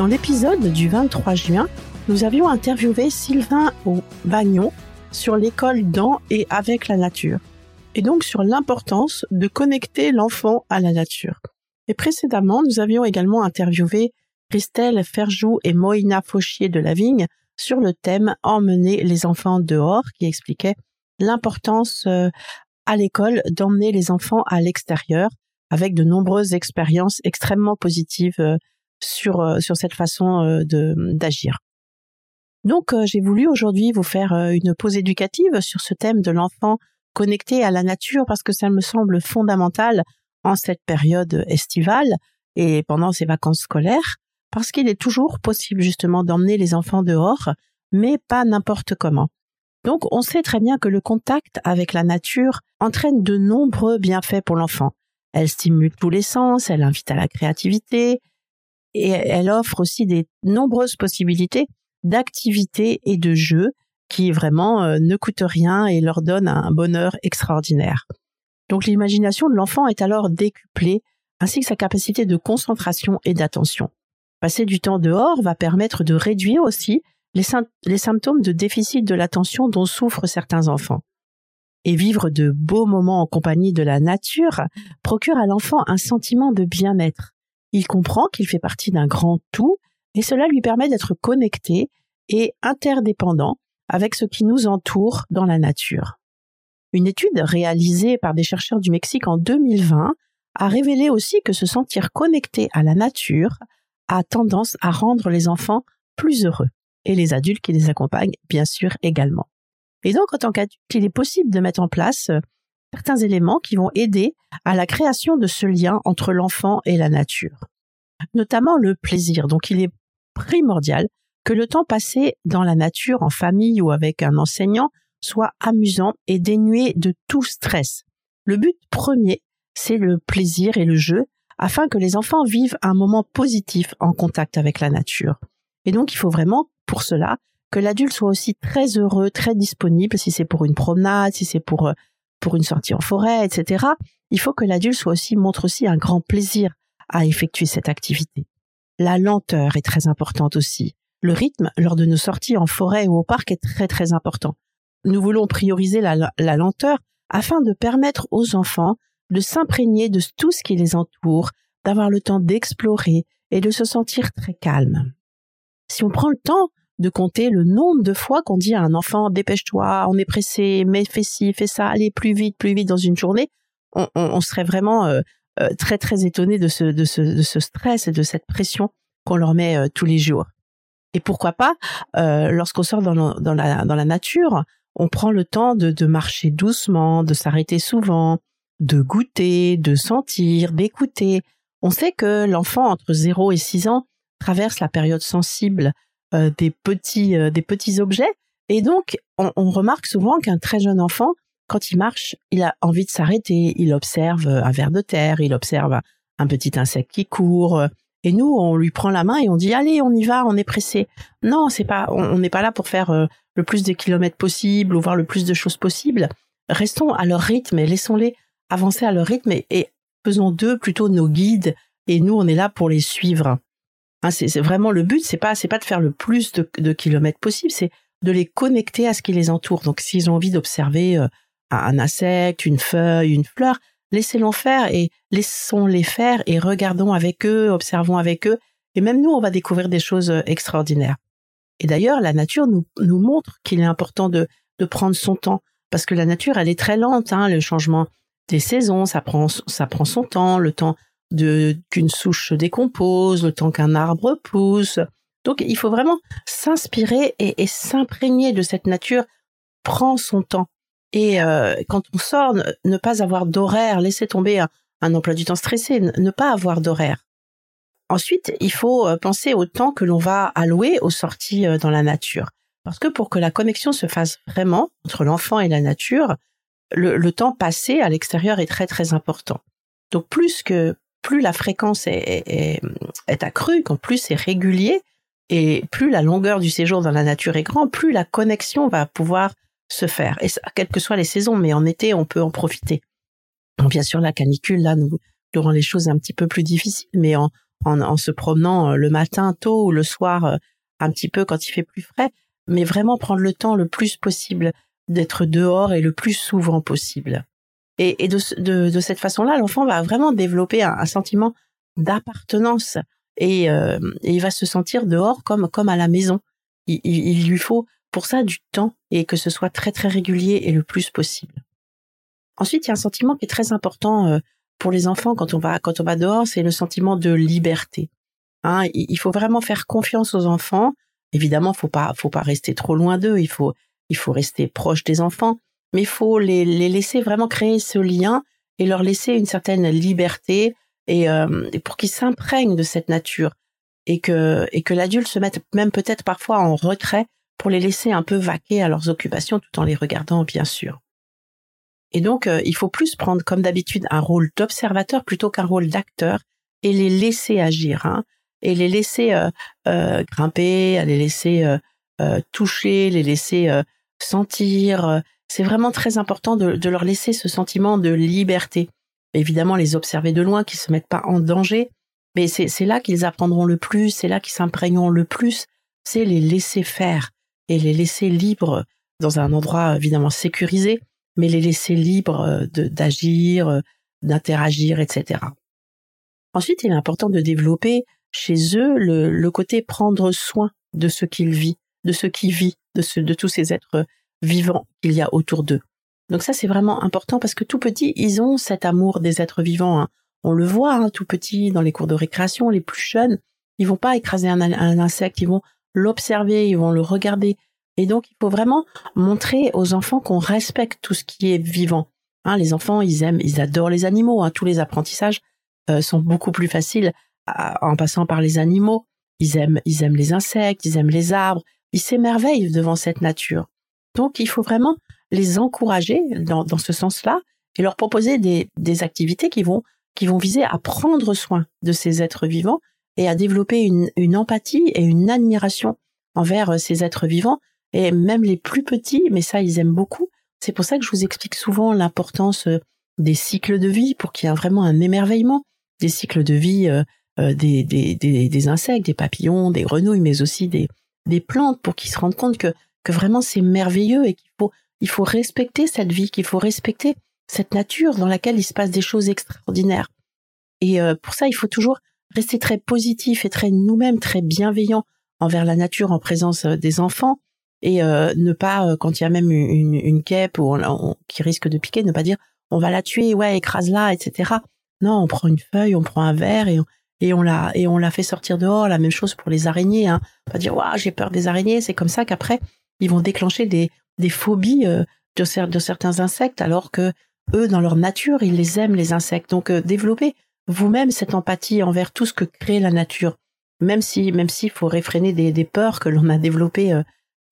Dans l'épisode du 23 juin, nous avions interviewé Sylvain Bagnon sur l'école dans et avec la nature, et donc sur l'importance de connecter l'enfant à la nature. Et précédemment, nous avions également interviewé Christelle Ferjou et Moïna Fauchier de la Vigne sur le thème Emmener les enfants dehors, qui expliquait l'importance euh, à l'école d'emmener les enfants à l'extérieur, avec de nombreuses expériences extrêmement positives euh, sur euh, sur cette façon euh, de d'agir. Donc euh, j'ai voulu aujourd'hui vous faire une pause éducative sur ce thème de l'enfant connecté à la nature parce que ça me semble fondamental en cette période estivale et pendant ces vacances scolaires parce qu'il est toujours possible justement d'emmener les enfants dehors mais pas n'importe comment. Donc on sait très bien que le contact avec la nature entraîne de nombreux bienfaits pour l'enfant. Elle stimule tous les sens, elle invite à la créativité, et elle offre aussi des nombreuses possibilités d'activités et de jeux qui vraiment euh, ne coûtent rien et leur donnent un bonheur extraordinaire. Donc l'imagination de l'enfant est alors décuplée, ainsi que sa capacité de concentration et d'attention. Passer du temps dehors va permettre de réduire aussi les, les symptômes de déficit de l'attention dont souffrent certains enfants. Et vivre de beaux moments en compagnie de la nature procure à l'enfant un sentiment de bien-être, il comprend qu'il fait partie d'un grand tout et cela lui permet d'être connecté et interdépendant avec ce qui nous entoure dans la nature. Une étude réalisée par des chercheurs du Mexique en 2020 a révélé aussi que se sentir connecté à la nature a tendance à rendre les enfants plus heureux et les adultes qui les accompagnent bien sûr également. Et donc en tant qu'adulte, il est possible de mettre en place certains éléments qui vont aider à la création de ce lien entre l'enfant et la nature. Notamment le plaisir. Donc il est primordial que le temps passé dans la nature, en famille ou avec un enseignant, soit amusant et dénué de tout stress. Le but premier, c'est le plaisir et le jeu, afin que les enfants vivent un moment positif en contact avec la nature. Et donc il faut vraiment, pour cela, que l'adulte soit aussi très heureux, très disponible, si c'est pour une promenade, si c'est pour euh, pour une sortie en forêt, etc., il faut que l'adulte soit aussi montre aussi un grand plaisir à effectuer cette activité. La lenteur est très importante aussi. Le rythme lors de nos sorties en forêt ou au parc est très très important. Nous voulons prioriser la, la lenteur afin de permettre aux enfants de s'imprégner de tout ce qui les entoure, d'avoir le temps d'explorer et de se sentir très calme. Si on prend le temps de compter le nombre de fois qu'on dit à un enfant dépêche-toi, on est pressé, mais fais ci, fais ça, allez plus vite, plus vite dans une journée, on, serait vraiment euh, euh, très très étonné de ce, de, ce, stress et de cette pression qu'on leur met euh, tous les jours. Et pourquoi pas, lorsqu'on sort dans, dans, la, dans la nature, on prend le temps de, de marcher doucement, de s'arrêter souvent, de goûter, de sentir, d'écouter. On sait que l'enfant entre 0 et 6 ans traverse la période sensible des petits euh, des petits objets et donc on, remarque souvent qu'un très jeune enfant quand il marche, il a envie de s'arrêter, il observe un ver de terre, il observe un petit insecte qui court, et nous, on lui prend la main et on dit allez, on y va, on est pressé. Non, c'est pas, on n'est pas là pour faire euh, le plus de kilomètres possible ou voir le plus de choses possibles. Restons à leur rythme et laissons-les avancer à leur rythme et, faisons d'eux plutôt nos guides et nous, on est là pour les suivre. Hein, c'est vraiment le but, c'est pas, c'est pas de faire le plus de, kilomètres possible, c'est de les connecter à ce qui les entoure. Donc, s'ils ont envie d'observer euh, un insecte, une feuille, une fleur, laissez-les faire et laissons-les faire et regardons avec eux, observons avec eux. Et même nous, on va découvrir des choses euh, extraordinaires. Et d'ailleurs, la nature nous, nous montre qu'il est important de, de prendre son temps parce que la nature, elle est très lente. Hein, le changement des saisons, ça prend, ça prend son temps, le temps qu'une souche se décompose, le temps qu'un arbre pousse. Donc, il faut vraiment s'inspirer et, s'imprégner de cette nature. Prend son temps. Et euh, quand on sort, ne, pas avoir d'horaire, laisser tomber un, emploi du temps stressé, ne, pas avoir d'horaire. Ensuite, il faut euh, penser au temps que l'on va allouer aux sorties euh, dans la nature. Parce que pour que la connexion se fasse vraiment entre l'enfant et la nature, le, temps passé à l'extérieur est très très important. Donc plus que plus la fréquence est, est, est accrue, quand plus c'est régulier, et plus la longueur du séjour dans la nature est grande, plus la connexion va pouvoir se faire. Et ça, quelles que soient les saisons, mais en été, on peut en profiter. bien sûr, la canicule, là, nous, rend les choses un petit peu plus difficiles, mais en, en, se promenant euh, le matin tôt ou le soir euh, un petit peu quand il fait plus frais, mais vraiment prendre le temps le plus possible d'être dehors et le plus souvent possible. Et, de, cette façon-là, l'enfant va vraiment développer un, sentiment d'appartenance et, euh, et, il va se sentir dehors comme à la maison. Il, lui faut pour ça du temps et que ce soit très très régulier et le plus possible. Ensuite, il y a un sentiment qui est très important euh, pour les enfants quand on va quand on va dehors, c'est le sentiment de liberté. Hein, il faut vraiment faire confiance aux enfants. Évidemment, faut pas faut pas rester trop loin d'eux. Il faut rester proche des enfants, mais il faut les, les laisser vraiment créer ce lien et leur laisser une certaine liberté et, euh, pour qu'ils s'imprègnent de cette nature et que et que l'adulte se mette même peut-être parfois en retrait pour les laisser un peu vaquer à leurs occupations tout en les regardant, bien sûr. Et donc, euh, il faut plus prendre, comme d'habitude, un rôle d'observateur plutôt qu'un rôle d'acteur et les laisser agir, hein, et les laisser euh, euh, grimper, les laisser toucher, les laisser sentir. C'est vraiment très important de, leur laisser ce sentiment de liberté. Évidemment, les observer de loin, qu'ils se mettent pas en danger, mais c'est là qu'ils apprendront le plus, c'est là qu'ils s'imprégneront le plus, c'est les laisser faire et les laisser libres dans un endroit évidemment sécurisé, mais les laisser libres euh, d'agir, euh, d'interagir, etc. Ensuite, il est important de développer chez eux le, côté prendre soin de ce qu'ils vivent, de ce qui vit, de tous ces êtres vivants qu'il y a autour d'eux. Donc ça, c'est vraiment important parce que tout petit, ils ont cet amour des êtres vivants. Hein. On le voit hein, tout petit dans les cours de récréation, les plus jeunes, ils vont pas écraser un, insecte, ils vont l'observer, ils vont le regarder. Et donc, il faut vraiment montrer aux enfants qu'on respecte tout ce qui est vivant. Hein, les enfants, ils aiment, ils adorent les animaux. Hein. Tous les apprentissages euh, sont beaucoup plus faciles en passant par les animaux. Ils aiment, ils aiment les insectes, ils aiment les arbres. Ils s'émerveillent devant cette nature. Donc, il faut vraiment les encourager dans, dans ce sens-là et leur proposer des, des activités qui vont, qui vont viser à prendre soin de ces êtres vivants et à développer une, une empathie et une admiration envers euh, ces êtres vivants, et même les plus petits, mais ça ils aiment beaucoup. C'est pour ça que je vous explique souvent l'importance euh, des cycles de vie pour qu'il y ait vraiment un émerveillement des cycles de vie euh, des, des, des, des, insectes, des papillons, des grenouilles, mais aussi des, des plantes pour qu'ils se rendent compte que, que vraiment c'est merveilleux et qu'il faut, il faut respecter cette vie, qu'il faut respecter cette nature dans laquelle il se passe des choses extraordinaires. Et pour ça, il faut toujours rester très positif et très nous-mêmes très bienveillants envers la nature en présence euh, des enfants et euh, ne pas euh, quand il y a même une, une quêpe ou qui risque de piquer ne pas dire on va la tuer ouais écrase-la etc non on prend une feuille on prend un verre et on, et on la et on la fait sortir dehors. La même chose pour les araignées hein. Pas dire waouh j'ai peur des araignées c'est comme ça qu'après ils vont déclencher des phobies de, de certains insectes alors que eux dans leur nature ils les aiment les insectes donc développer vous-même cette empathie envers tout ce que crée la nature, même si même s'il faut réfréner des, peurs que l'on a développées euh,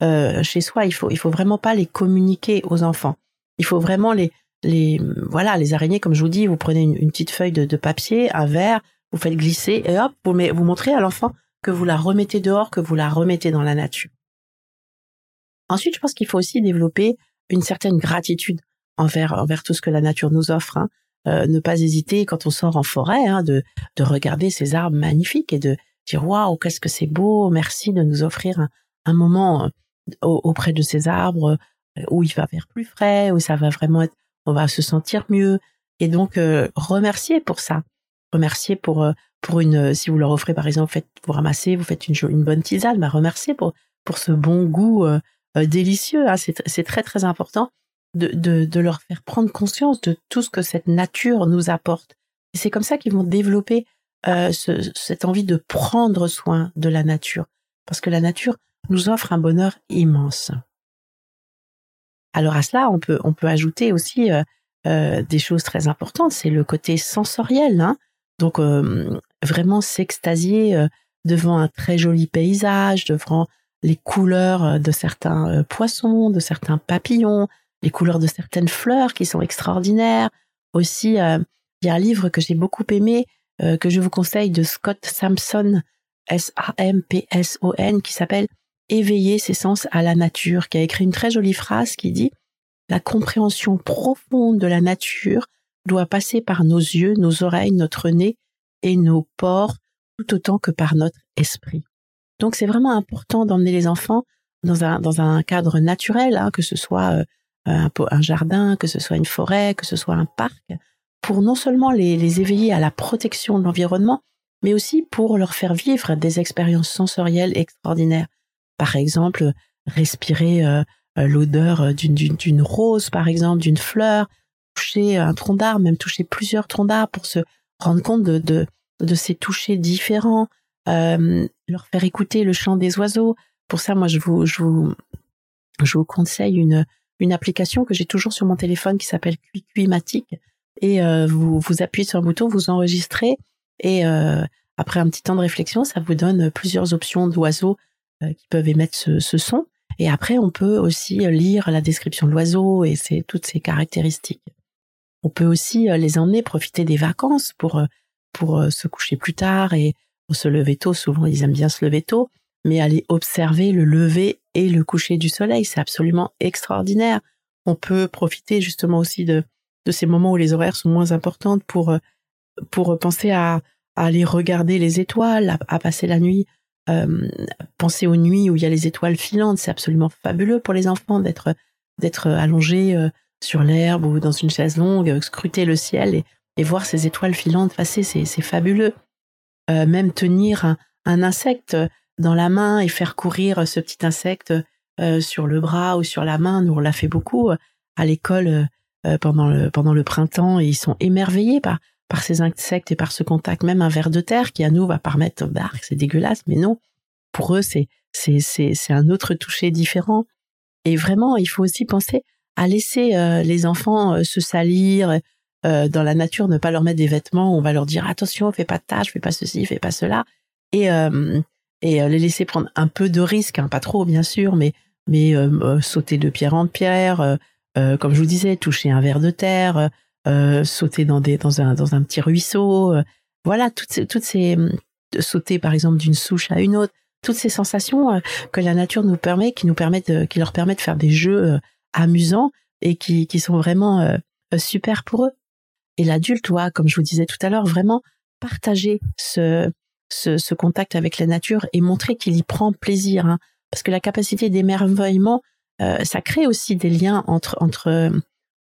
euh, chez soi, il faut il faut vraiment pas les communiquer aux enfants. Il faut vraiment les, les, voilà, les araignées, comme je vous dis, vous prenez une, petite feuille de, papier, un verre, vous faites glisser et hop, vous montrez à l'enfant que vous la remettez dehors, que vous la remettez dans la nature. Ensuite, je pense qu'il faut aussi développer une certaine gratitude envers envers tout ce que la nature nous offre. Hein. Euh, ne pas hésiter quand on sort en forêt hein, de de regarder ces arbres magnifiques et de dire waouh qu'est-ce que c'est beau, merci de nous offrir un, un moment euh, auprès de ces arbres euh, où il va faire plus frais, où ça va vraiment être, on va se sentir mieux et donc remercier pour ça, remercier pour pour une si vous leur offrez par exemple faites vous ramassez vous faites une une bonne tisane, bah remercier pour pour ce bon goût délicieux, hein, c'est très très important de, leur faire prendre conscience de tout ce que cette nature nous apporte. C'est comme ça qu'ils vont développer euh, cette envie de prendre soin de la nature, parce que la nature nous offre un bonheur immense. Alors à cela, on peut, on peut ajouter aussi euh, euh, des choses très importantes, c'est le côté sensoriel. Hein. Donc vraiment s'extasier devant un très joli paysage, devant les couleurs de certains poissons, de certains papillons, les couleurs de certaines fleurs qui sont extraordinaires. Aussi, euh, il y a un livre que j'ai beaucoup aimé, euh, que je vous conseille de Scott Sampson, S-A-M-P-S-O-N, qui s'appelle Éveiller ses sens à la nature, qui a écrit une très jolie phrase qui dit La compréhension profonde de la nature doit passer par nos yeux, nos oreilles, notre nez et nos pores, tout autant que par notre esprit. Donc c'est vraiment important d'emmener les enfants dans un, dans un cadre naturel, hein, que ce soit euh, un, jardin, que ce soit une forêt, que ce soit un parc, pour non seulement les, éveiller à la protection de l'environnement, mais aussi pour leur faire vivre des expériences sensorielles extraordinaires. Par exemple, respirer euh, euh, l'odeur d'une rose, par exemple, d'une fleur, toucher un tronc d'arbre, même toucher plusieurs troncs d'arbre pour se rendre compte de, de, de ces touchés différents, leur faire écouter le chant des oiseaux. Pour ça, moi, je vous, je vous, je vous conseille une, une application que j'ai toujours sur mon téléphone qui s'appelle Cuicuimatic et euh, vous vous appuyez sur un bouton, vous enregistrez et euh, après un petit temps de réflexion, ça vous donne plusieurs options d'oiseaux euh, qui peuvent émettre ce, ce, son et après on peut aussi lire la description de l'oiseau et c'est toutes ses caractéristiques. On peut aussi les emmener profiter des vacances pour pour se coucher plus tard et se lever tôt. Souvent ils aiment bien se lever tôt mais aller observer le lever et le coucher du soleil, c'est absolument extraordinaire. On peut profiter justement aussi de, de ces moments où les horaires sont moins importantes pour, euh, pour penser à, aller regarder les étoiles, à, passer la nuit, euh, penser aux nuits où il y a les étoiles filantes, c'est absolument fabuleux pour les enfants d'être d'être allongés euh, sur l'herbe ou dans une chaise longue, scruter le ciel et voir ces étoiles filantes passer, c'est fabuleux. Même tenir un, insecte, dans la main et faire courir ce petit insecte euh, sur le bras ou sur la main. Nous, on l'a fait beaucoup euh, à l'école euh, pendant, le, pendant le printemps et ils sont émerveillés par, par ces insectes et par ce contact. Même un ver de terre qui, à nous, va paraître dark, c'est dégueulasse, mais non. Pour eux, c'est, c'est, c'est, c'est un autre toucher différent. Et vraiment, il faut aussi penser à laisser les enfants se salir dans la nature, ne pas leur mettre des vêtements. On va leur dire attention, fais pas de tâches, fais pas ceci, fais pas cela. Et et euh, les laisser prendre un peu de risque, hein, pas trop bien sûr, mais mais euh, euh, sauter de pierre en pierre, comme je vous disais, toucher un verre de terre, sauter dans des dans un dans un petit ruisseau, voilà toutes toutes ces sauter par exemple d'une souche à une autre, toutes ces sensations que la nature nous permet, qui nous permettent, qui leur permettent de faire des jeux amusants et qui qui sont vraiment super pour eux. Et l'adulte doit, comme je vous disais tout à l'heure, vraiment partager ce ce, contact avec la nature et montrer qu'il y prend plaisir. Hein. parce que la capacité d'émerveillement, euh, ça crée aussi des liens entre entre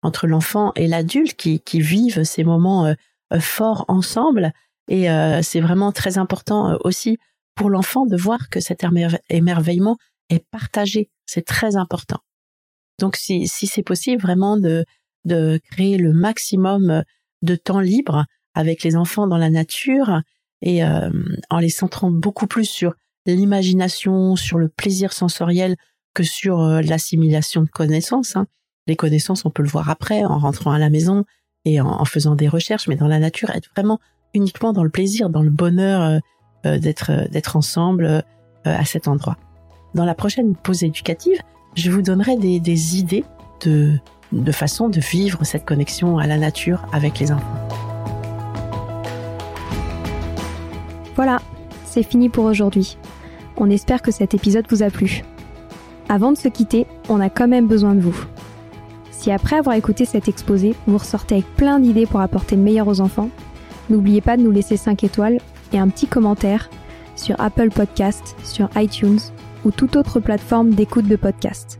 entre l'enfant et l'adulte qui, qui vivent ces moments euh, euh, forts ensemble. Et c'est vraiment très important aussi pour l'enfant de voir que cet émerveillement est partagé. C'est très important. Donc si, si c'est possible vraiment de, de créer le maximum de temps libre avec les enfants dans la nature et euh, en les centrant beaucoup plus sur l'imagination, sur le plaisir sensoriel que sur euh, l'assimilation de connaissances. Hein. Les connaissances, on peut le voir après, en rentrant à la maison et en, faisant des recherches, mais dans la nature, être vraiment uniquement dans le plaisir, dans le bonheur euh, d'être d'être ensemble à cet endroit. Dans la prochaine pause éducative, je vous donnerai des, des idées de de façon de vivre cette connexion à la nature avec les enfants. Voilà, c'est fini pour aujourd'hui. On espère que cet épisode vous a plu. Avant de se quitter, on a quand même besoin de vous. Si après avoir écouté cet exposé, vous ressortez avec plein d'idées pour apporter le meilleur aux enfants, n'oubliez pas de nous laisser 5 étoiles et un petit commentaire sur Apple Podcast, sur iTunes ou toute autre plateforme d'écoute de podcast.